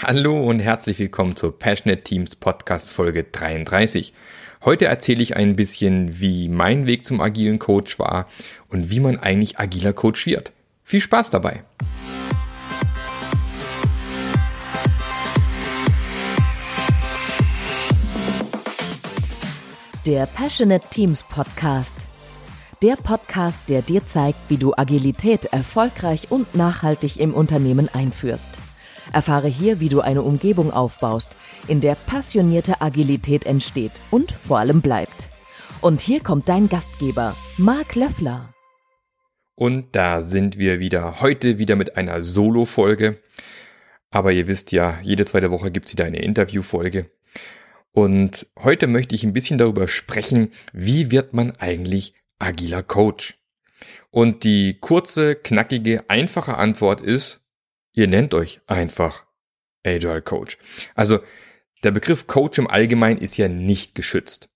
Hallo und herzlich willkommen zur Passionate Teams Podcast Folge 33. Heute erzähle ich ein bisschen, wie mein Weg zum agilen Coach war und wie man eigentlich agiler Coach wird. Viel Spaß dabei! Der Passionate Teams Podcast. Der Podcast, der dir zeigt, wie du Agilität erfolgreich und nachhaltig im Unternehmen einführst. Erfahre hier, wie du eine Umgebung aufbaust, in der passionierte Agilität entsteht und vor allem bleibt. Und hier kommt dein Gastgeber, Marc Löffler. Und da sind wir wieder, heute wieder mit einer Solo-Folge. Aber ihr wisst ja, jede zweite Woche gibt's wieder eine Interview-Folge. Und heute möchte ich ein bisschen darüber sprechen, wie wird man eigentlich agiler Coach? Und die kurze, knackige, einfache Antwort ist, Ihr nennt euch einfach Agile Coach. Also der Begriff Coach im Allgemeinen ist ja nicht geschützt.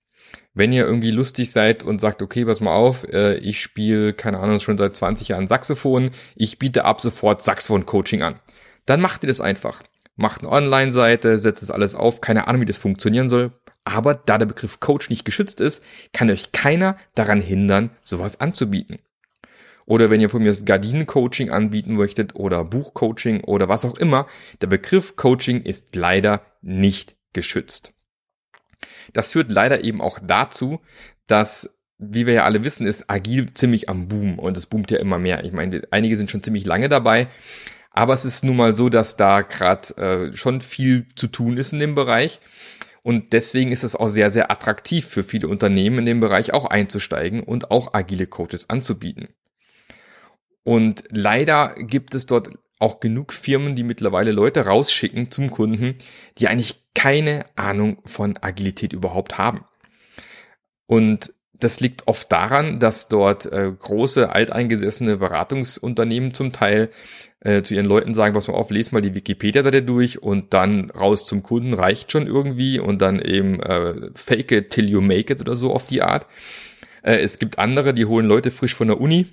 Wenn ihr irgendwie lustig seid und sagt, okay, pass mal auf, äh, ich spiele, keine Ahnung, schon seit 20 Jahren Saxophon, ich biete ab sofort Saxophon-Coaching an, dann macht ihr das einfach. Macht eine Online-Seite, setzt es alles auf, keine Ahnung, wie das funktionieren soll. Aber da der Begriff Coach nicht geschützt ist, kann euch keiner daran hindern, sowas anzubieten. Oder wenn ihr von mir das Gardinen-Coaching anbieten möchtet oder Buchcoaching oder was auch immer, der Begriff Coaching ist leider nicht geschützt. Das führt leider eben auch dazu, dass wie wir ja alle wissen, ist agil ziemlich am Boom und es boomt ja immer mehr. Ich meine, einige sind schon ziemlich lange dabei, aber es ist nun mal so, dass da gerade äh, schon viel zu tun ist in dem Bereich. Und deswegen ist es auch sehr, sehr attraktiv für viele Unternehmen in dem Bereich auch einzusteigen und auch agile Coaches anzubieten. Und leider gibt es dort auch genug Firmen, die mittlerweile Leute rausschicken zum Kunden, die eigentlich keine Ahnung von Agilität überhaupt haben. Und das liegt oft daran, dass dort äh, große alteingesessene Beratungsunternehmen zum Teil äh, zu ihren Leuten sagen, was man auf, lest mal die Wikipedia-Seite durch und dann raus zum Kunden reicht schon irgendwie und dann eben äh, fake it till you make it oder so auf die Art. Äh, es gibt andere, die holen Leute frisch von der Uni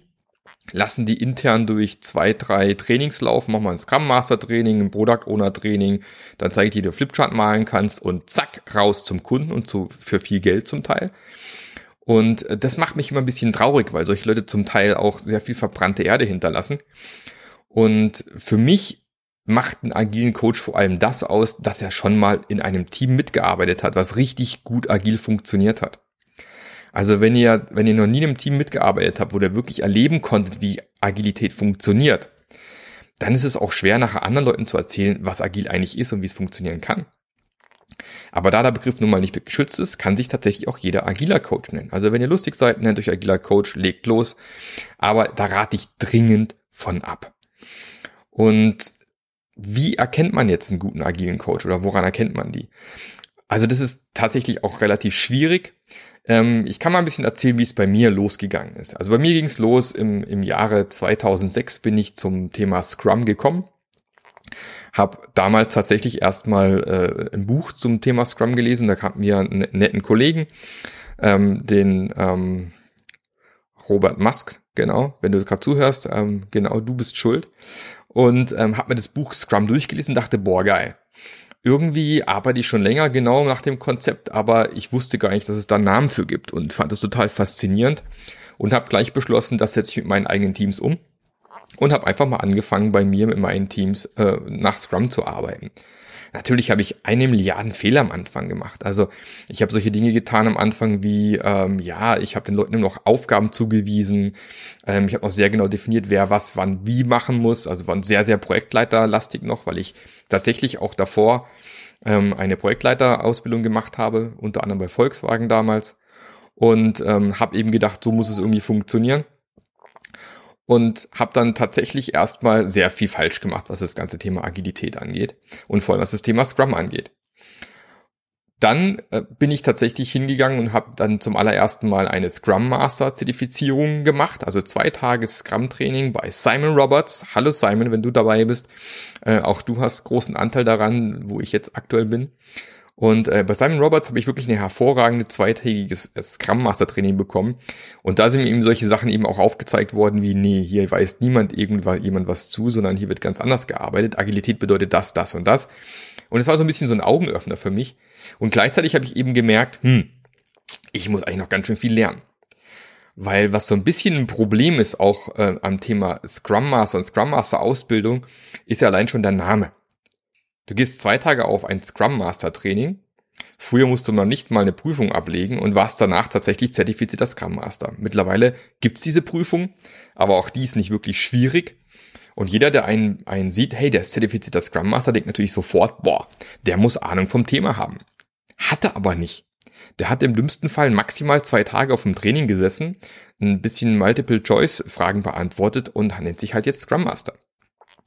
lassen die intern durch zwei, drei Trainings laufen, machen wir ein Scrum Master Training, ein Product Owner Training, dann zeige ich dir, wie du Flipchart malen kannst und zack, raus zum Kunden und zu, für viel Geld zum Teil. Und äh, das macht mich immer ein bisschen traurig, weil solche Leute zum Teil auch sehr viel verbrannte Erde hinterlassen. Und für mich macht ein agilen Coach vor allem das aus, dass er schon mal in einem Team mitgearbeitet hat, was richtig gut agil funktioniert hat. Also wenn ihr, wenn ihr noch nie in einem Team mitgearbeitet habt, wo ihr wirklich erleben konntet, wie Agilität funktioniert, dann ist es auch schwer, nachher anderen Leuten zu erzählen, was agil eigentlich ist und wie es funktionieren kann. Aber da der Begriff nun mal nicht geschützt ist, kann sich tatsächlich auch jeder agiler Coach nennen. Also wenn ihr lustig seid, nennt euch agiler Coach, legt los. Aber da rate ich dringend von ab. Und wie erkennt man jetzt einen guten agilen Coach oder woran erkennt man die? Also das ist tatsächlich auch relativ schwierig. Ähm, ich kann mal ein bisschen erzählen, wie es bei mir losgegangen ist. Also bei mir ging es los im, im Jahre 2006 bin ich zum Thema Scrum gekommen. Hab damals tatsächlich erstmal äh, ein Buch zum Thema Scrum gelesen. Da kam mir einen netten Kollegen, ähm, den ähm, Robert Musk, genau, wenn du gerade zuhörst, ähm, genau, du bist schuld. Und ähm, hab mir das Buch Scrum durchgelesen dachte, boah, geil irgendwie arbeite ich schon länger genau nach dem Konzept, aber ich wusste gar nicht, dass es da Namen für gibt und fand es total faszinierend und habe gleich beschlossen, das setze ich mit meinen eigenen Teams um und habe einfach mal angefangen, bei mir mit meinen Teams äh, nach Scrum zu arbeiten. Natürlich habe ich eine Milliarden Fehler am Anfang gemacht. Also ich habe solche Dinge getan am Anfang wie, ähm, ja, ich habe den Leuten noch Aufgaben zugewiesen. Ähm, ich habe auch sehr genau definiert, wer was wann wie machen muss. Also war sehr, sehr projektleiterlastig noch, weil ich tatsächlich auch davor ähm, eine Projektleiterausbildung gemacht habe, unter anderem bei Volkswagen damals. Und ähm, habe eben gedacht, so muss es irgendwie funktionieren und habe dann tatsächlich erstmal sehr viel falsch gemacht, was das ganze Thema Agilität angeht und vor allem was das Thema Scrum angeht. Dann äh, bin ich tatsächlich hingegangen und habe dann zum allerersten Mal eine Scrum Master Zertifizierung gemacht, also zwei Tage Scrum Training bei Simon Roberts. Hallo Simon, wenn du dabei bist. Äh, auch du hast großen Anteil daran, wo ich jetzt aktuell bin. Und äh, bei Simon Roberts habe ich wirklich ein hervorragende zweitägiges äh, Scrum Master Training bekommen. Und da sind mir eben solche Sachen eben auch aufgezeigt worden, wie, nee, hier weiß niemand irgendwann jemand was zu, sondern hier wird ganz anders gearbeitet. Agilität bedeutet das, das und das. Und es war so ein bisschen so ein Augenöffner für mich. Und gleichzeitig habe ich eben gemerkt, hm, ich muss eigentlich noch ganz schön viel lernen. Weil was so ein bisschen ein Problem ist auch äh, am Thema Scrum Master und Scrum Master Ausbildung, ist ja allein schon der Name. Du gehst zwei Tage auf ein Scrum Master Training. Früher musste man nicht mal eine Prüfung ablegen und warst danach tatsächlich zertifizierter Scrum Master. Mittlerweile gibt's diese Prüfung, aber auch die ist nicht wirklich schwierig. Und jeder, der einen, einen sieht, hey, der ist zertifizierter Scrum Master, denkt natürlich sofort, boah, der muss Ahnung vom Thema haben. Hatte aber nicht. Der hat im dümmsten Fall maximal zwei Tage auf dem Training gesessen, ein bisschen Multiple-Choice-Fragen beantwortet und nennt sich halt jetzt Scrum Master.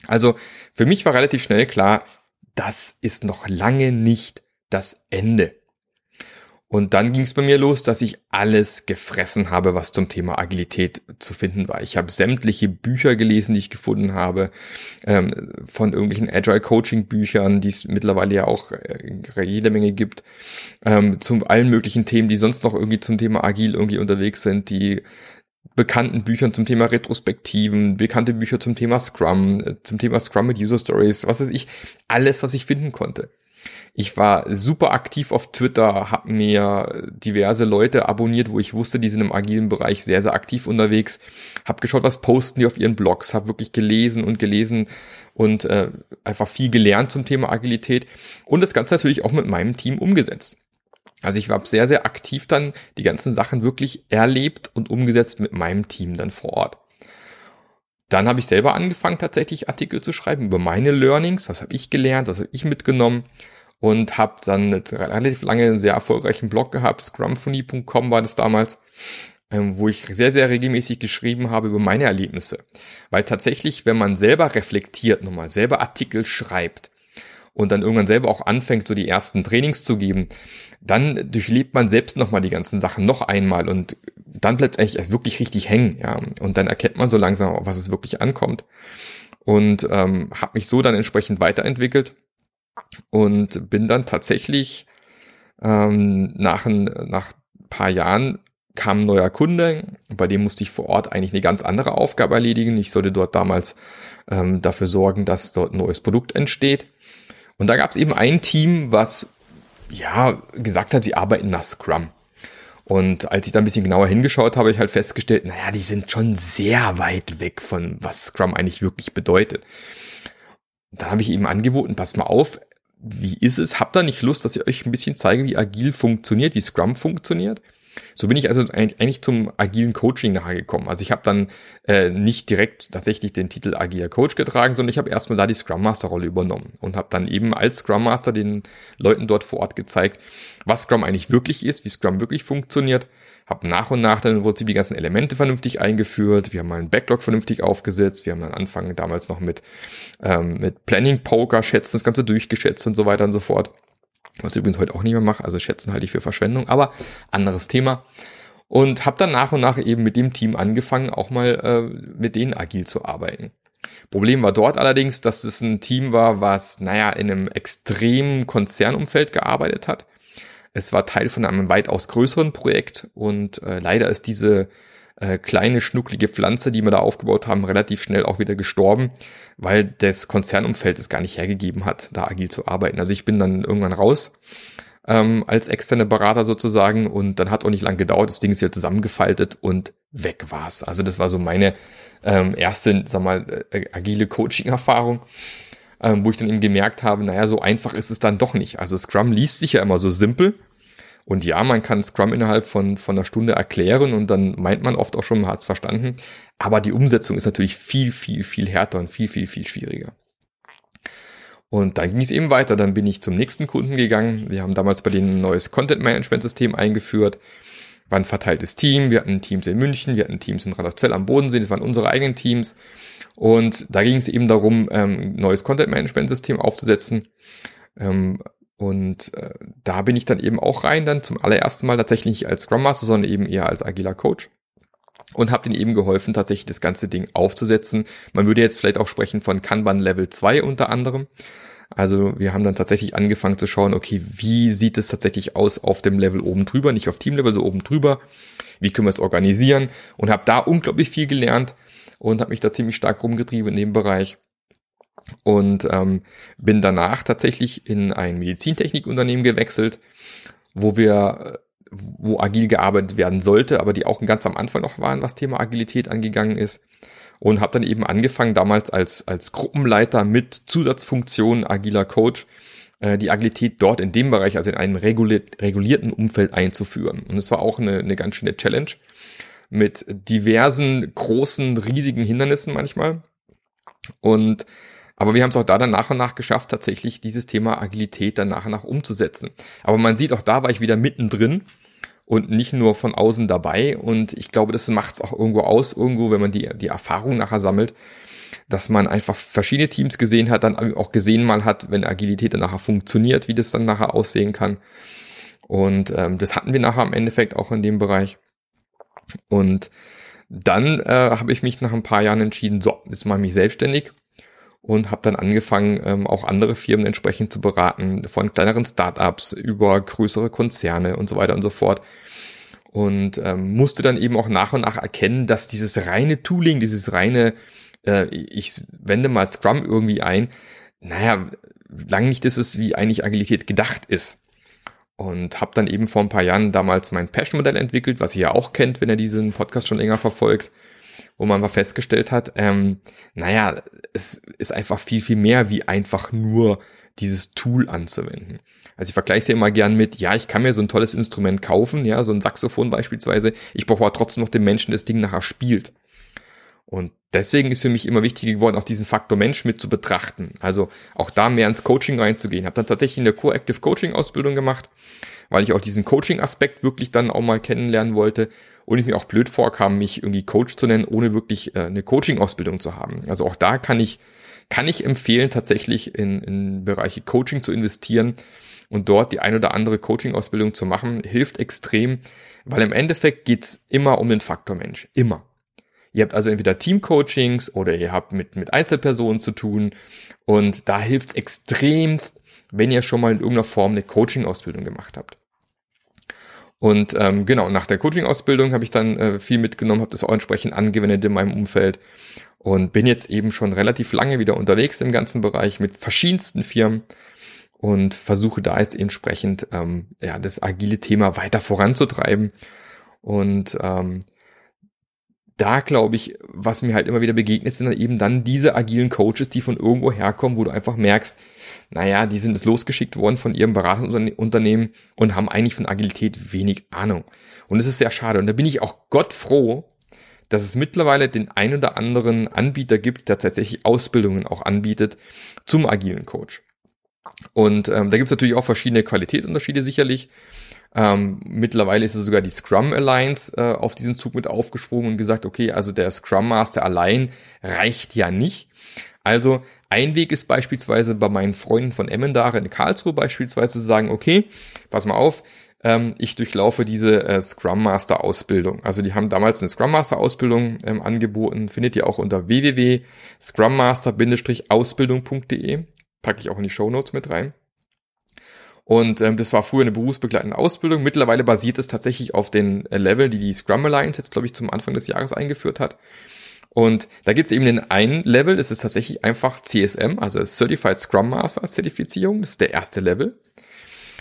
Also für mich war relativ schnell klar, das ist noch lange nicht das Ende. Und dann ging es bei mir los, dass ich alles gefressen habe, was zum Thema Agilität zu finden war. Ich habe sämtliche Bücher gelesen, die ich gefunden habe, ähm, von irgendwelchen Agile Coaching Büchern, die es mittlerweile ja auch äh, jede Menge gibt, ähm, zu allen möglichen Themen, die sonst noch irgendwie zum Thema Agil irgendwie unterwegs sind, die bekannten Büchern zum Thema Retrospektiven, bekannte Bücher zum Thema Scrum, äh, zum Thema Scrum mit User Stories, was weiß ich, alles, was ich finden konnte. Ich war super aktiv auf Twitter, habe mir diverse Leute abonniert, wo ich wusste, die sind im agilen Bereich sehr, sehr aktiv unterwegs. Habe geschaut, was posten die auf ihren Blogs, habe wirklich gelesen und gelesen und äh, einfach viel gelernt zum Thema Agilität und das Ganze natürlich auch mit meinem Team umgesetzt. Also ich habe sehr, sehr aktiv dann die ganzen Sachen wirklich erlebt und umgesetzt mit meinem Team dann vor Ort. Dann habe ich selber angefangen, tatsächlich Artikel zu schreiben über meine Learnings, was habe ich gelernt, was habe ich mitgenommen und habe dann relativ lange einen sehr erfolgreichen Blog gehabt, scrumphony.com war das damals, ähm, wo ich sehr, sehr regelmäßig geschrieben habe über meine Erlebnisse. Weil tatsächlich, wenn man selber reflektiert, nochmal selber Artikel schreibt, und dann irgendwann selber auch anfängt, so die ersten Trainings zu geben, dann durchlebt man selbst nochmal die ganzen Sachen noch einmal und dann bleibt es eigentlich erst wirklich richtig hängen, ja. Und dann erkennt man so langsam, was es wirklich ankommt. Und ähm, habe mich so dann entsprechend weiterentwickelt und bin dann tatsächlich ähm, nach ein nach paar Jahren kam ein neuer Kunde, bei dem musste ich vor Ort eigentlich eine ganz andere Aufgabe erledigen. Ich sollte dort damals ähm, dafür sorgen, dass dort ein neues Produkt entsteht. Und da gab es eben ein Team, was ja gesagt hat, sie arbeiten nach Scrum. Und als ich da ein bisschen genauer hingeschaut habe, ich halt festgestellt, naja, die sind schon sehr weit weg von was Scrum eigentlich wirklich bedeutet. Da habe ich ihm angeboten, pass mal auf, wie ist es? Habt ihr nicht Lust, dass ich euch ein bisschen zeige, wie agil funktioniert, wie Scrum funktioniert? So bin ich also eigentlich zum agilen Coaching nahegekommen. Also ich habe dann äh, nicht direkt tatsächlich den Titel agiler Coach getragen, sondern ich habe erstmal da die Scrum Master Rolle übernommen und habe dann eben als Scrum Master den Leuten dort vor Ort gezeigt, was Scrum eigentlich wirklich ist, wie Scrum wirklich funktioniert. Habe nach und nach dann im Prinzip die ganzen Elemente vernünftig eingeführt. Wir haben mal einen Backlog vernünftig aufgesetzt. Wir haben dann Anfang damals noch mit ähm, mit Planning Poker schätzen, das Ganze durchgeschätzt und so weiter und so fort was ich übrigens heute auch nicht mehr mache, also schätzen halte ich für Verschwendung, aber anderes Thema. Und habe dann nach und nach eben mit dem Team angefangen, auch mal äh, mit denen agil zu arbeiten. Problem war dort allerdings, dass es ein Team war, was, naja, in einem extremen Konzernumfeld gearbeitet hat. Es war Teil von einem weitaus größeren Projekt und äh, leider ist diese äh, kleine schnucklige Pflanze, die wir da aufgebaut haben, relativ schnell auch wieder gestorben, weil das Konzernumfeld es gar nicht hergegeben hat, da agil zu arbeiten. Also ich bin dann irgendwann raus ähm, als externe Berater sozusagen und dann hat es auch nicht lang gedauert, das Ding ist hier zusammengefaltet und weg war's. Also das war so meine ähm, erste, sag mal, äh, agile Coaching-Erfahrung. Ähm, wo ich dann eben gemerkt habe, naja, so einfach ist es dann doch nicht. Also Scrum liest sich ja immer so simpel, und ja, man kann Scrum innerhalb von, von einer Stunde erklären und dann meint man oft auch schon, man hat es verstanden. Aber die Umsetzung ist natürlich viel, viel, viel härter und viel, viel, viel schwieriger. Und dann ging es eben weiter. Dann bin ich zum nächsten Kunden gegangen. Wir haben damals bei denen ein neues Content-Management-System eingeführt. War ein verteiltes Team. Wir hatten Teams in München, wir hatten Teams in Radolfzell am Bodensee. Das waren unsere eigenen Teams. Und da ging es eben darum, ähm, ein neues Content-Management-System aufzusetzen. Und äh, da bin ich dann eben auch rein, dann zum allerersten Mal tatsächlich nicht als Scrum Master, sondern eben eher als agiler Coach. Und habe denen eben geholfen, tatsächlich das ganze Ding aufzusetzen. Man würde jetzt vielleicht auch sprechen von Kanban Level 2 unter anderem. Also wir haben dann tatsächlich angefangen zu schauen, okay, wie sieht es tatsächlich aus auf dem Level oben drüber, nicht auf Teamlevel, so oben drüber. Wie können wir es organisieren? Und habe da unglaublich viel gelernt und habe mich da ziemlich stark rumgetrieben in dem Bereich. Und ähm, bin danach tatsächlich in ein Medizintechnikunternehmen gewechselt, wo wir wo agil gearbeitet werden sollte, aber die auch ganz am Anfang noch waren, was Thema Agilität angegangen ist und habe dann eben angefangen damals als als Gruppenleiter mit Zusatzfunktion agiler Coach äh, die Agilität dort in dem Bereich, also in einem reguliert, regulierten Umfeld einzuführen. Und es war auch eine, eine ganz schöne Challenge mit diversen großen, riesigen Hindernissen manchmal. Und aber wir haben es auch da dann nach und nach geschafft, tatsächlich dieses Thema Agilität dann nach und nach umzusetzen. Aber man sieht, auch da war ich wieder mittendrin und nicht nur von außen dabei. Und ich glaube, das macht es auch irgendwo aus, irgendwo, wenn man die, die Erfahrung nachher sammelt, dass man einfach verschiedene Teams gesehen hat, dann auch gesehen mal hat, wenn Agilität dann nachher funktioniert, wie das dann nachher aussehen kann. Und ähm, das hatten wir nachher im Endeffekt auch in dem Bereich. Und dann äh, habe ich mich nach ein paar Jahren entschieden, so, jetzt mache ich mich selbstständig und habe dann angefangen, ähm, auch andere Firmen entsprechend zu beraten, von kleineren Startups über größere Konzerne und so weiter und so fort. Und ähm, musste dann eben auch nach und nach erkennen, dass dieses reine Tooling, dieses reine, äh, ich wende mal Scrum irgendwie ein, naja, lang nicht ist es, wie eigentlich Agilität gedacht ist. Und habe dann eben vor ein paar Jahren damals mein Passion-Modell entwickelt, was ihr ja auch kennt, wenn ihr diesen Podcast schon länger verfolgt wo man mal festgestellt hat, ähm, naja, es ist einfach viel, viel mehr wie einfach nur dieses Tool anzuwenden. Also ich vergleiche es ja immer gern mit, ja, ich kann mir so ein tolles Instrument kaufen, ja, so ein Saxophon beispielsweise, ich brauche aber trotzdem noch den Menschen, der das Ding nachher spielt. Und deswegen ist für mich immer wichtig geworden, auch diesen Faktor Mensch mit zu betrachten. Also auch da mehr ins Coaching reinzugehen. Habe dann tatsächlich eine Co-Active Coaching Ausbildung gemacht, weil ich auch diesen Coaching-Aspekt wirklich dann auch mal kennenlernen wollte und ich mir auch blöd vorkam, mich irgendwie Coach zu nennen, ohne wirklich äh, eine Coaching-Ausbildung zu haben. Also auch da kann ich, kann ich empfehlen, tatsächlich in, in Bereiche Coaching zu investieren und dort die ein oder andere Coaching-Ausbildung zu machen, hilft extrem, weil im Endeffekt geht's immer um den Faktor Mensch. Immer. Ihr habt also entweder Team-Coachings oder ihr habt mit, mit Einzelpersonen zu tun und da hilft's extremst, wenn ihr schon mal in irgendeiner Form eine Coaching-Ausbildung gemacht habt. Und ähm, genau, nach der Coaching-Ausbildung habe ich dann äh, viel mitgenommen, habe das auch entsprechend angewendet in meinem Umfeld und bin jetzt eben schon relativ lange wieder unterwegs im ganzen Bereich mit verschiedensten Firmen und versuche da jetzt entsprechend ähm, ja, das agile Thema weiter voranzutreiben. Und ähm, da glaube ich, was mir halt immer wieder begegnet, sind dann eben dann diese agilen Coaches, die von irgendwo herkommen, wo du einfach merkst, naja, die sind es losgeschickt worden von ihrem Beratungsunternehmen und haben eigentlich von Agilität wenig Ahnung. Und es ist sehr schade. Und da bin ich auch Gott froh, dass es mittlerweile den ein oder anderen Anbieter gibt, der tatsächlich Ausbildungen auch anbietet zum agilen Coach. Und ähm, da gibt es natürlich auch verschiedene Qualitätsunterschiede sicherlich. Ähm, mittlerweile ist sogar die Scrum Alliance äh, auf diesen Zug mit aufgesprungen und gesagt, okay, also der Scrum Master allein reicht ja nicht. Also ein Weg ist beispielsweise bei meinen Freunden von Emmendare in Karlsruhe beispielsweise zu sagen, okay, pass mal auf, ähm, ich durchlaufe diese äh, Scrum Master Ausbildung. Also die haben damals eine Scrum Master Ausbildung ähm, angeboten, findet ihr auch unter www.scrummaster-ausbildung.de. Packe ich auch in die Show Notes mit rein. Und ähm, das war früher eine berufsbegleitende Ausbildung. Mittlerweile basiert es tatsächlich auf den äh, Level, die die Scrum Alliance jetzt, glaube ich, zum Anfang des Jahres eingeführt hat. Und da gibt es eben den einen Level, das ist tatsächlich einfach CSM, also Certified Scrum Master Zertifizierung. Das ist der erste Level.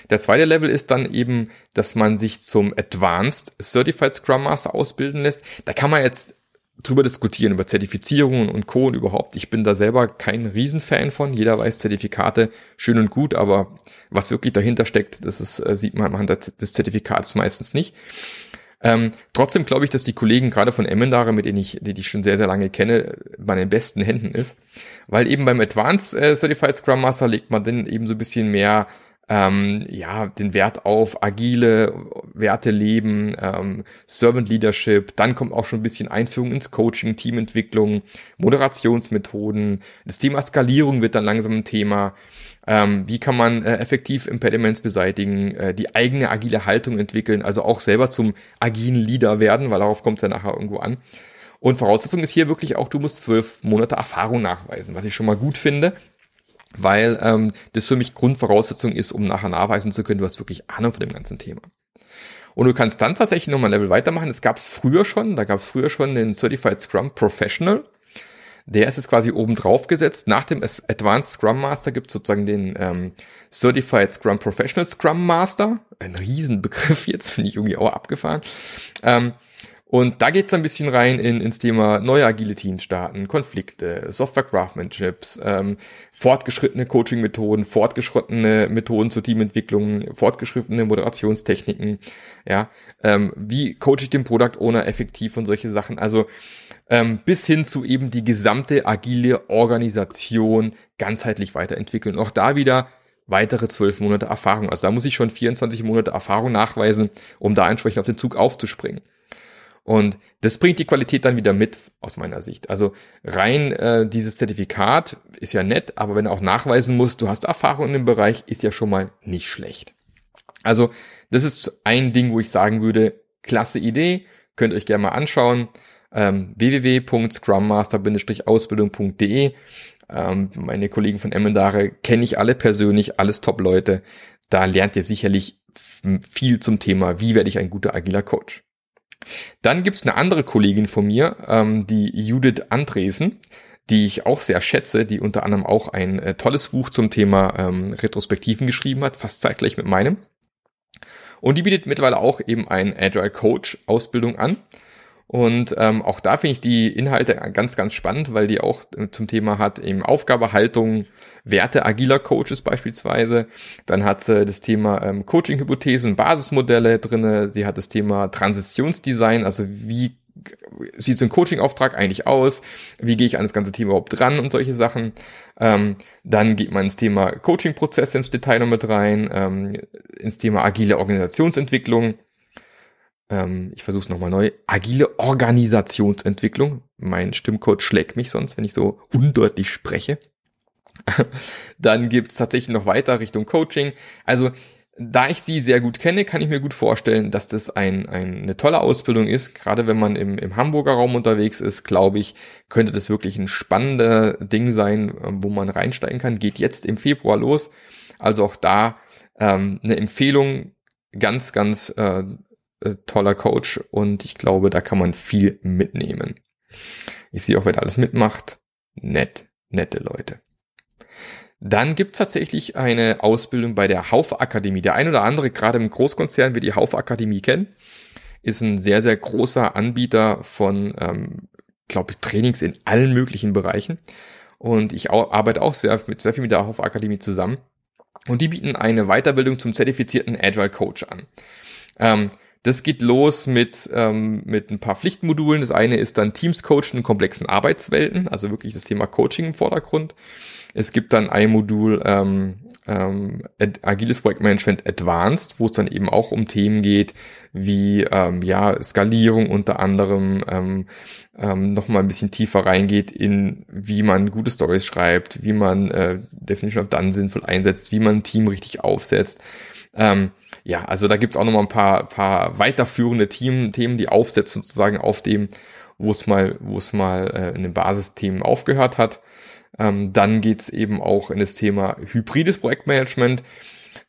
Der zweite Level ist dann eben, dass man sich zum Advanced Certified Scrum Master ausbilden lässt. Da kann man jetzt drüber diskutieren, über Zertifizierungen und Co. und überhaupt. Ich bin da selber kein Riesenfan von. Jeder weiß Zertifikate schön und gut, aber was wirklich dahinter steckt, das ist, äh, sieht man anhand des Zertifikats meistens nicht. Ähm, trotzdem glaube ich, dass die Kollegen gerade von Emmendare, mit denen ich, die ich schon sehr, sehr lange kenne, bei den besten Händen ist. Weil eben beim Advanced äh, Certified Scrum Master legt man dann eben so ein bisschen mehr ähm, ja, den Wert auf agile Werte leben, ähm, Servant Leadership, dann kommt auch schon ein bisschen Einführung ins Coaching, Teamentwicklung, Moderationsmethoden, das Thema Skalierung wird dann langsam ein Thema. Ähm, wie kann man äh, effektiv Impediments beseitigen, äh, die eigene agile Haltung entwickeln, also auch selber zum agilen Leader werden, weil darauf kommt es ja nachher irgendwo an. Und Voraussetzung ist hier wirklich auch, du musst zwölf Monate Erfahrung nachweisen, was ich schon mal gut finde. Weil ähm, das für mich Grundvoraussetzung ist, um nachher nachweisen zu können, du hast wirklich Ahnung von dem ganzen Thema. Und du kannst dann tatsächlich nochmal ein Level weitermachen. Das gab es früher schon. Da gab es früher schon den Certified Scrum Professional. Der ist jetzt quasi oben drauf gesetzt. Nach dem Advanced Scrum Master gibt es sozusagen den ähm, Certified Scrum Professional Scrum Master. Ein Riesenbegriff jetzt, finde ich irgendwie auch abgefahren. Ähm, und da geht es ein bisschen rein in, ins Thema neue agile Teams starten, Konflikte, Software Craftsmanships, ähm, fortgeschrittene Coaching-Methoden, fortgeschrittene Methoden zur Teamentwicklung, fortgeschrittene Moderationstechniken, ja, ähm, wie coache ich den Product Owner effektiv und solche Sachen. Also ähm, bis hin zu eben die gesamte agile Organisation ganzheitlich weiterentwickeln. auch da wieder weitere zwölf Monate Erfahrung. Also da muss ich schon 24 Monate Erfahrung nachweisen, um da entsprechend auf den Zug aufzuspringen. Und das bringt die Qualität dann wieder mit, aus meiner Sicht. Also rein äh, dieses Zertifikat ist ja nett, aber wenn du auch nachweisen musst, du hast Erfahrung in dem Bereich, ist ja schon mal nicht schlecht. Also das ist ein Ding, wo ich sagen würde, klasse Idee, könnt ihr euch gerne mal anschauen. Ähm, www.scrummaster-ausbildung.de ähm, Meine Kollegen von Emmendare kenne ich alle persönlich, alles Top-Leute. Da lernt ihr sicherlich viel zum Thema, wie werde ich ein guter agiler Coach. Dann gibt's eine andere Kollegin von mir, ähm, die Judith Andresen, die ich auch sehr schätze, die unter anderem auch ein äh, tolles Buch zum Thema ähm, Retrospektiven geschrieben hat, fast zeitgleich mit meinem. Und die bietet mittlerweile auch eben ein Agile Coach Ausbildung an. Und ähm, auch da finde ich die Inhalte ganz, ganz spannend, weil die auch äh, zum Thema hat eben Aufgabehaltung, Werte agiler Coaches beispielsweise. Dann hat sie das Thema ähm, Coaching-Hypothesen, Basismodelle drinne. Sie hat das Thema Transitionsdesign, also wie sieht so ein Coaching-Auftrag eigentlich aus? Wie gehe ich an das ganze Thema überhaupt dran und solche Sachen? Ähm, dann geht man ins Thema Coaching-Prozesse ins Detail noch mit rein, ähm, ins Thema agile Organisationsentwicklung ähm, ich versuche es nochmal neu, agile Organisationsentwicklung. Mein Stimmcode schlägt mich sonst, wenn ich so undeutlich spreche. Dann gibt's tatsächlich noch weiter Richtung Coaching. Also da ich sie sehr gut kenne, kann ich mir gut vorstellen, dass das ein, ein, eine tolle Ausbildung ist. Gerade wenn man im, im Hamburger Raum unterwegs ist, glaube ich, könnte das wirklich ein spannender Ding sein, wo man reinsteigen kann. Geht jetzt im Februar los. Also auch da ähm, eine Empfehlung, ganz, ganz äh, äh, toller Coach und ich glaube, da kann man viel mitnehmen. Ich sehe auch, wer da alles mitmacht. Nett, nette Leute. Dann gibt's tatsächlich eine Ausbildung bei der Haufe Akademie. Der ein oder andere, gerade im Großkonzern, wird die Haufe Akademie kennen, ist ein sehr, sehr großer Anbieter von, ähm, glaube ich, Trainings in allen möglichen Bereichen. Und ich arbeite auch sehr, mit, sehr viel mit der Haufe Akademie zusammen. Und die bieten eine Weiterbildung zum zertifizierten Agile Coach an. Ähm, das geht los mit, ähm, mit ein paar Pflichtmodulen. Das eine ist dann Teams Coachen in komplexen Arbeitswelten, also wirklich das Thema Coaching im Vordergrund. Es gibt dann ein Modul ähm, ähm, Agiles Projektmanagement Advanced, wo es dann eben auch um Themen geht, wie ähm, ja Skalierung unter anderem, ähm, ähm, nochmal ein bisschen tiefer reingeht in, wie man gute Stories schreibt, wie man äh, Definition of Done sinnvoll einsetzt, wie man ein Team richtig aufsetzt. Ähm, ja, also da gibt's auch nochmal ein paar, paar weiterführende Team, Themen, die aufsetzen sozusagen auf dem, wo es mal, wo es mal äh, in den Basisthemen aufgehört hat. Ähm, dann geht's eben auch in das Thema hybrides Projektmanagement.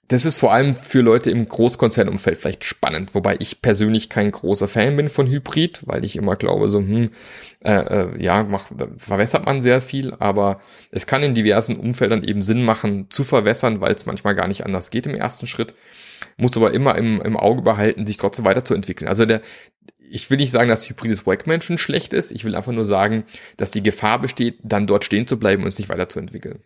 Das ist vor allem für Leute im Großkonzernumfeld vielleicht spannend, wobei ich persönlich kein großer Fan bin von Hybrid, weil ich immer glaube, so, hm, äh, äh, ja, mach, verwässert man sehr viel, aber es kann in diversen Umfeldern eben Sinn machen, zu verwässern, weil es manchmal gar nicht anders geht im ersten Schritt. Muss aber immer im, im Auge behalten, sich trotzdem weiterzuentwickeln. Also der, ich will nicht sagen, dass hybrides Projektmanagement schlecht ist. Ich will einfach nur sagen, dass die Gefahr besteht, dann dort stehen zu bleiben und sich weiterzuentwickeln.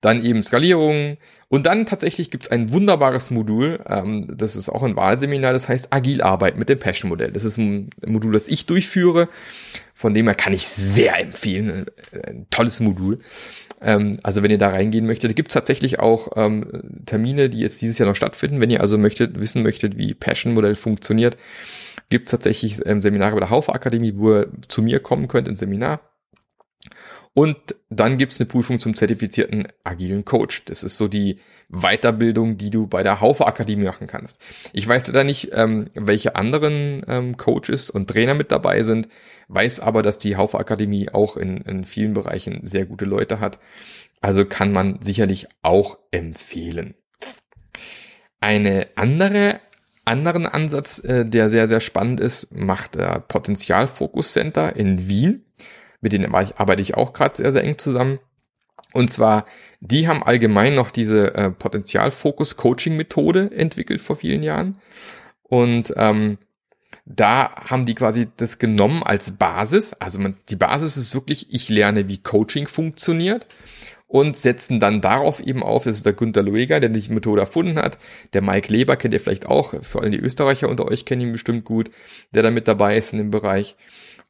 Dann eben Skalierung. Und dann tatsächlich gibt's ein wunderbares Modul, ähm, das ist auch ein Wahlseminar, das heißt Agil Arbeit mit dem Passion-Modell. Das ist ein Modul, das ich durchführe. Von dem her kann ich sehr empfehlen. Ein tolles Modul. Ähm, also wenn ihr da reingehen möchtet, gibt es tatsächlich auch ähm, Termine, die jetzt dieses Jahr noch stattfinden. Wenn ihr also möchtet, wissen möchtet, wie Passion-Modell funktioniert, gibt es tatsächlich ähm, Seminare bei der Haufe Akademie, wo ihr zu mir kommen könnt, ins Seminar. Und dann gibt's eine Prüfung zum zertifizierten agilen Coach. Das ist so die Weiterbildung, die du bei der Haufe Akademie machen kannst. Ich weiß leider nicht, ähm, welche anderen ähm, Coaches und Trainer mit dabei sind, weiß aber, dass die Haufe Akademie auch in, in vielen Bereichen sehr gute Leute hat. Also kann man sicherlich auch empfehlen. Eine andere anderen Ansatz, äh, der sehr, sehr spannend ist, macht der Potenzialfokus Center in Wien mit denen arbeite ich auch gerade sehr, sehr eng zusammen. Und zwar, die haben allgemein noch diese äh, Potenzialfokus-Coaching-Methode entwickelt vor vielen Jahren. Und ähm, da haben die quasi das genommen als Basis. Also man, die Basis ist wirklich, ich lerne, wie Coaching funktioniert und setzen dann darauf eben auf, das ist der Günter Lueger, der die Methode erfunden hat. Der Mike Leber kennt ihr vielleicht auch, vor allem die Österreicher unter euch kennen ihn bestimmt gut, der da mit dabei ist in dem Bereich.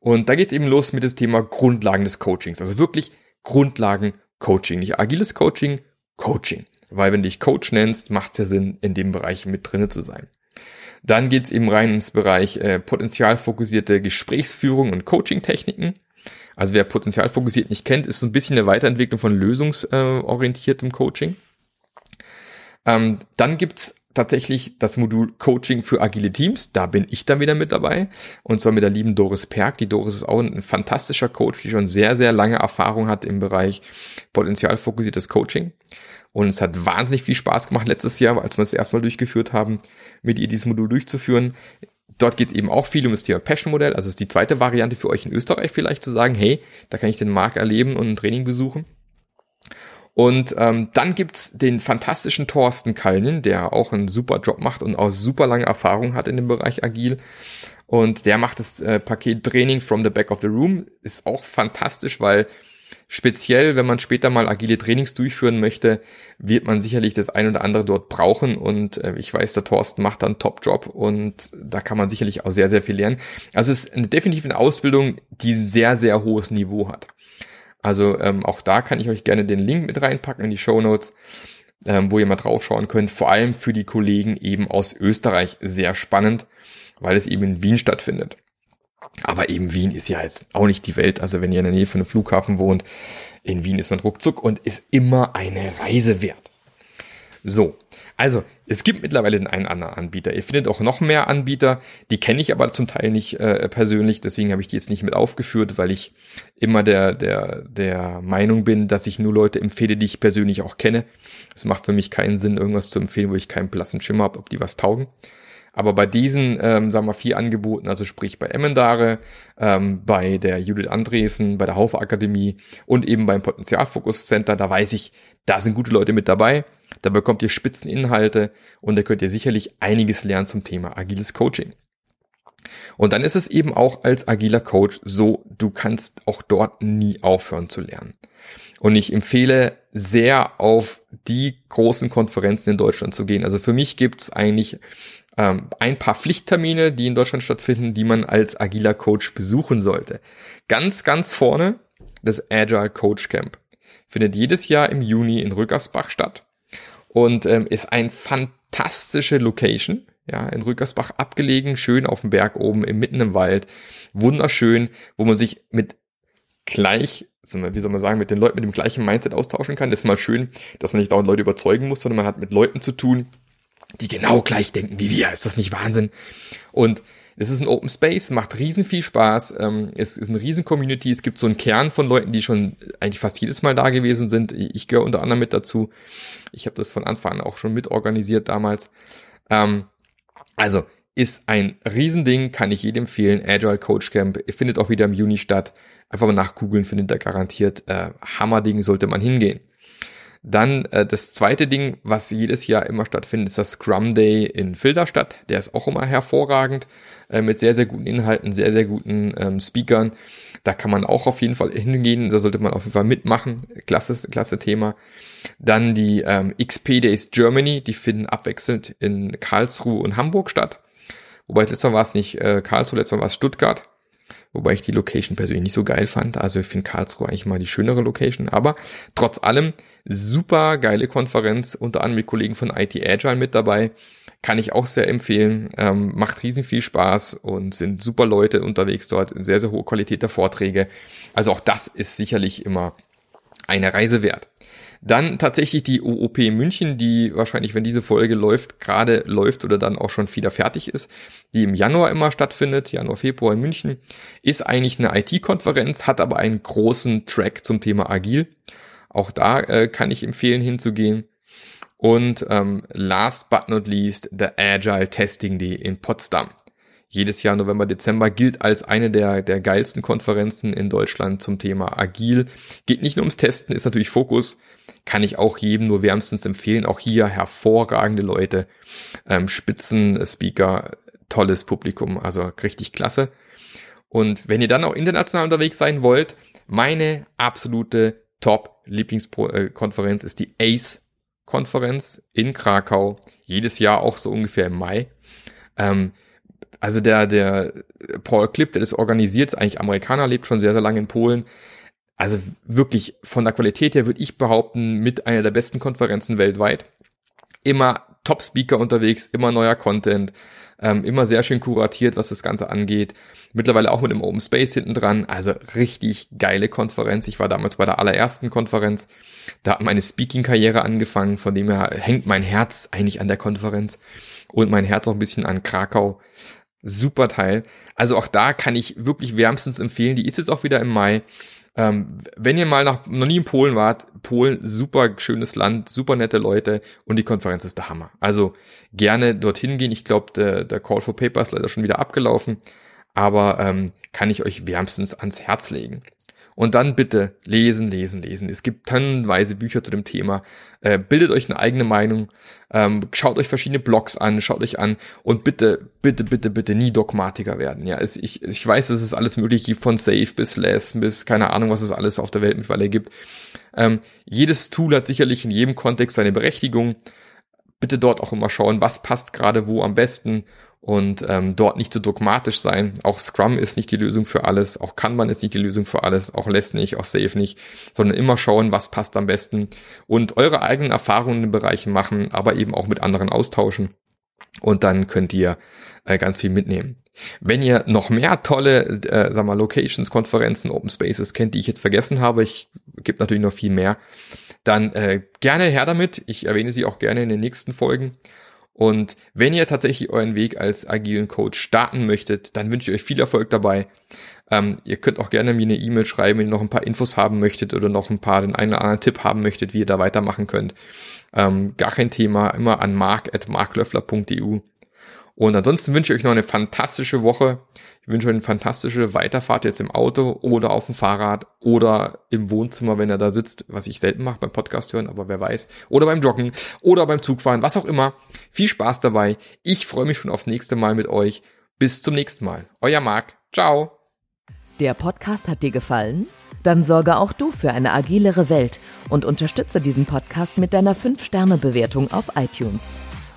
Und da geht eben los mit dem Thema Grundlagen des Coachings. Also wirklich Grundlagen Coaching. Nicht agiles Coaching, Coaching. Weil wenn du dich Coach nennst, macht es ja Sinn, in dem Bereich mit drinne zu sein. Dann geht's eben rein ins Bereich äh, potenzialfokussierte Gesprächsführung und Coaching-Techniken. Also wer potenzialfokussiert nicht kennt, ist so ein bisschen eine Weiterentwicklung von lösungsorientiertem Coaching. Ähm, dann gibt's tatsächlich das Modul Coaching für agile Teams. Da bin ich dann wieder mit dabei. Und zwar mit der lieben Doris Perk. Die Doris ist auch ein fantastischer Coach, die schon sehr, sehr lange Erfahrung hat im Bereich potenzialfokussiertes Coaching. Und es hat wahnsinnig viel Spaß gemacht letztes Jahr, als wir es erstmal durchgeführt haben, mit ihr dieses Modul durchzuführen. Dort geht es eben auch viel um das Thema Passion-Modell. Also es ist die zweite Variante für euch in Österreich vielleicht zu sagen, hey, da kann ich den Markt erleben und ein Training besuchen. Und ähm, dann gibt's den fantastischen Thorsten Kalnin, der auch einen super Job macht und auch super lange Erfahrung hat in dem Bereich Agil. Und der macht das äh, Paket Training from the Back of the Room. Ist auch fantastisch, weil speziell, wenn man später mal agile Trainings durchführen möchte, wird man sicherlich das ein oder andere dort brauchen. Und äh, ich weiß, der Thorsten macht da einen Top-Job und da kann man sicherlich auch sehr, sehr viel lernen. Also es ist eine, definitiv eine Ausbildung, die ein sehr, sehr hohes Niveau hat. Also ähm, auch da kann ich euch gerne den Link mit reinpacken in die Show Notes, ähm, wo ihr mal draufschauen könnt. Vor allem für die Kollegen eben aus Österreich sehr spannend, weil es eben in Wien stattfindet. Aber eben Wien ist ja jetzt auch nicht die Welt. Also wenn ihr in der Nähe von einem Flughafen wohnt, in Wien ist man ruckzuck und ist immer eine Reise wert. So, also, es gibt mittlerweile den einen anderen Anbieter. Ihr findet auch noch mehr Anbieter, die kenne ich aber zum Teil nicht äh, persönlich, deswegen habe ich die jetzt nicht mit aufgeführt, weil ich immer der, der, der Meinung bin, dass ich nur Leute empfehle, die ich persönlich auch kenne. Es macht für mich keinen Sinn, irgendwas zu empfehlen, wo ich keinen blassen Schimmer habe, ob die was taugen. Aber bei diesen, ähm, sagen wir, vier Angeboten, also sprich bei Emmendare, ähm, bei der Judith Andresen, bei der Haufe Akademie und eben beim Potenzialfokus Center, da weiß ich, da sind gute Leute mit dabei. Da bekommt ihr Spitzeninhalte und da könnt ihr sicherlich einiges lernen zum Thema agiles Coaching. Und dann ist es eben auch als agiler Coach so, du kannst auch dort nie aufhören zu lernen. Und ich empfehle sehr auf die großen Konferenzen in Deutschland zu gehen. Also für mich gibt's eigentlich ähm, ein paar Pflichttermine, die in Deutschland stattfinden, die man als agiler Coach besuchen sollte. Ganz, ganz vorne das Agile Coach Camp. Findet jedes Jahr im Juni in Rückersbach statt und ähm, ist ein fantastische Location. Ja, in Rückersbach abgelegen, schön auf dem Berg oben, mitten im Wald, wunderschön, wo man sich mit gleich, wie soll man sagen, mit den Leuten mit dem gleichen Mindset austauschen kann. Das ist mal schön, dass man nicht dauernd Leute überzeugen muss, sondern man hat mit Leuten zu tun, die genau gleich denken wie wir. Ist das nicht Wahnsinn? Und es ist ein Open Space, macht riesen viel Spaß. Ähm, es ist eine riesen Community. Es gibt so einen Kern von Leuten, die schon eigentlich fast jedes Mal da gewesen sind. Ich gehöre unter anderem mit dazu. Ich habe das von Anfang an auch schon mitorganisiert damals. Ähm, also ist ein Riesending, kann ich jedem empfehlen. Agile Coach Camp findet auch wieder im Juni statt. Einfach mal nachgoogeln, findet er garantiert. Äh, Hammerding sollte man hingehen. Dann äh, das zweite Ding, was jedes Jahr immer stattfindet, ist das Scrum Day in Filderstadt. Der ist auch immer hervorragend, äh, mit sehr, sehr guten Inhalten, sehr, sehr guten ähm, Speakern. Da kann man auch auf jeden Fall hingehen, da sollte man auf jeden Fall mitmachen. Klasse, klasse Thema. Dann die ähm, XP Days Germany, die finden abwechselnd in Karlsruhe und Hamburg statt. Wobei letztes Mal war es nicht äh, Karlsruhe, letztes Mal war es Stuttgart. Wobei ich die Location persönlich nicht so geil fand. Also ich finde Karlsruhe eigentlich mal die schönere Location. Aber trotz allem super geile Konferenz, unter anderem mit Kollegen von IT Agile mit dabei. Kann ich auch sehr empfehlen. Ähm, macht riesen viel Spaß und sind super Leute unterwegs dort. Sehr, sehr hohe Qualität der Vorträge. Also auch das ist sicherlich immer eine Reise wert. Dann tatsächlich die OOP München, die wahrscheinlich, wenn diese Folge läuft, gerade läuft oder dann auch schon wieder fertig ist, die im Januar immer stattfindet, Januar, Februar in München, ist eigentlich eine IT-Konferenz, hat aber einen großen Track zum Thema Agil. Auch da äh, kann ich empfehlen hinzugehen. Und ähm, last but not least, the Agile Testing Day in Potsdam. Jedes Jahr November, Dezember gilt als eine der, der geilsten Konferenzen in Deutschland zum Thema Agil. Geht nicht nur ums Testen, ist natürlich Fokus. Kann ich auch jedem nur wärmstens empfehlen. Auch hier hervorragende Leute, ähm, Spitzenspeaker, tolles Publikum, also richtig klasse. Und wenn ihr dann auch international unterwegs sein wollt, meine absolute Top-Lieblingskonferenz ist die ACE Konferenz in Krakau, jedes Jahr auch so ungefähr im Mai. Ähm, also der, der Paul Klipp, der das organisiert, eigentlich Amerikaner, lebt schon sehr, sehr lange in Polen. Also wirklich von der Qualität her würde ich behaupten, mit einer der besten Konferenzen weltweit. Immer Top-Speaker unterwegs, immer neuer Content, ähm, immer sehr schön kuratiert, was das Ganze angeht. Mittlerweile auch mit dem Open Space hinten dran. Also richtig geile Konferenz. Ich war damals bei der allerersten Konferenz. Da hat meine Speaking-Karriere angefangen. Von dem her hängt mein Herz eigentlich an der Konferenz und mein Herz auch ein bisschen an Krakau. Super Teil. Also auch da kann ich wirklich wärmstens empfehlen. Die ist jetzt auch wieder im Mai. Ähm, wenn ihr mal nach, noch nie in Polen wart, Polen, super schönes Land, super nette Leute und die Konferenz ist der Hammer. Also gerne dorthin gehen. Ich glaube, der, der Call for Paper ist leider schon wieder abgelaufen, aber ähm, kann ich euch wärmstens ans Herz legen. Und dann bitte lesen, lesen, lesen. Es gibt tonnenweise Bücher zu dem Thema. Äh, bildet euch eine eigene Meinung. Ähm, schaut euch verschiedene Blogs an, schaut euch an und bitte, bitte, bitte, bitte nie Dogmatiker werden. Ja, es, ich, ich weiß, dass es alles möglich gibt, von Safe bis Less bis keine Ahnung, was es alles auf der Welt mittlerweile gibt. Ähm, jedes Tool hat sicherlich in jedem Kontext seine Berechtigung. Bitte dort auch immer schauen, was passt gerade wo am besten und ähm, dort nicht so dogmatisch sein. Auch Scrum ist nicht die Lösung für alles, auch Kanban ist nicht die Lösung für alles, auch Less nicht, auch Safe nicht, sondern immer schauen, was passt am besten und eure eigenen Erfahrungen in den Bereichen machen, aber eben auch mit anderen austauschen und dann könnt ihr äh, ganz viel mitnehmen. Wenn ihr noch mehr tolle, äh, sag mal, Locations, Konferenzen, Open Spaces kennt, die ich jetzt vergessen habe, ich gibt natürlich noch viel mehr, dann äh, gerne her damit. Ich erwähne sie auch gerne in den nächsten Folgen. Und wenn ihr tatsächlich euren Weg als agilen Coach starten möchtet, dann wünsche ich euch viel Erfolg dabei. Ähm, ihr könnt auch gerne mir eine E-Mail schreiben, wenn ihr noch ein paar Infos haben möchtet oder noch ein paar, den einen oder anderen Tipp haben möchtet, wie ihr da weitermachen könnt. Ähm, gar kein Thema, immer an mark.marklöffler.eu. Und ansonsten wünsche ich euch noch eine fantastische Woche. Ich wünsche euch eine fantastische Weiterfahrt jetzt im Auto oder auf dem Fahrrad oder im Wohnzimmer, wenn er da sitzt, was ich selten mache beim Podcast hören, aber wer weiß. Oder beim Joggen oder beim Zugfahren, was auch immer. Viel Spaß dabei. Ich freue mich schon aufs nächste Mal mit euch. Bis zum nächsten Mal. Euer Marc. Ciao. Der Podcast hat dir gefallen? Dann sorge auch du für eine agilere Welt und unterstütze diesen Podcast mit deiner 5-Sterne-Bewertung auf iTunes.